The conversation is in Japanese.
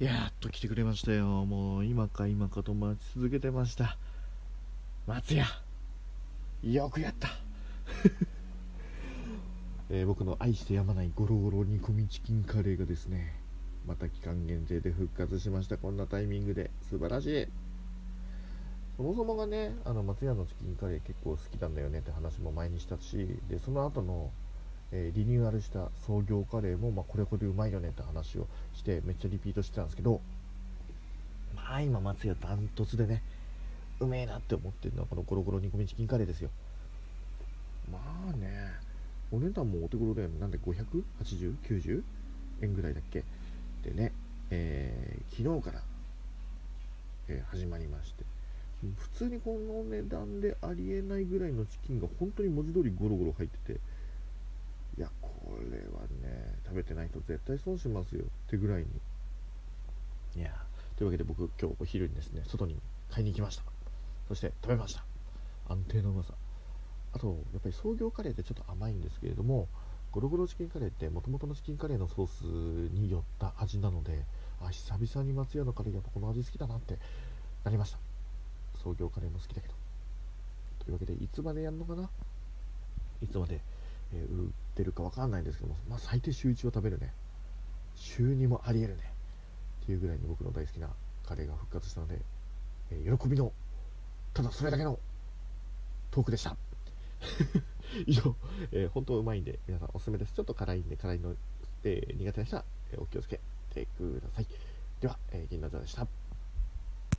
やっと来てくれましたよ。もう今か今かと待ち続けてました。松屋よくやった、えー僕の愛してやまないゴロゴロ煮込みチキンカレーがですねまた期間限定で復活しました。こんなタイミングで素晴らしい。そもそもがねあの松屋のチキンカレー結構好きなんだよねって話も前にしたしでその後のえーリニューアルした創業カレーも、まあ、これこれうまいよねって話をしてめっちゃリピートしてたんですけどまあ今松屋ダントツでねうめえなって思ってるのはこのゴロゴロ煮込みチキンカレーですよ。まあねお値段もお手頃だよね。なんで58090円ぐらいだっけ？でね、えー昨日から、えー始まりまして。普通にこの値段でありえないぐらいのチキンが本当に文字通りゴロゴロ入っててこれはね食べてないと絶対損しますよ。ってぐらいに。いやというわけで僕今日お昼にですね外に買いに行きました。そして食べました。安定のうまさ。あとやっぱり創業カレーってちょっと甘いんですけれどもゴロゴロチキンカレーってもともとのチキンカレーのソースによった味なのであ久々に松屋のカレーやっぱこの味好きだなってなりました。創業カレーも好きだけど。というわけでいつまでやるのかな？いつまで、えー売ってるかわかんないんですけども、まあ、最低週1は食べるね。週2もありえるね。っていうぐらいに僕の大好きなカレーが復活したので、えー喜びのただそれだけのトークでした。以上、えー本当うまいんで皆さんおすすめです。ちょっと辛いんで辛いの、えー苦手な人は、えお気をつけてください。では、えー銀座でした。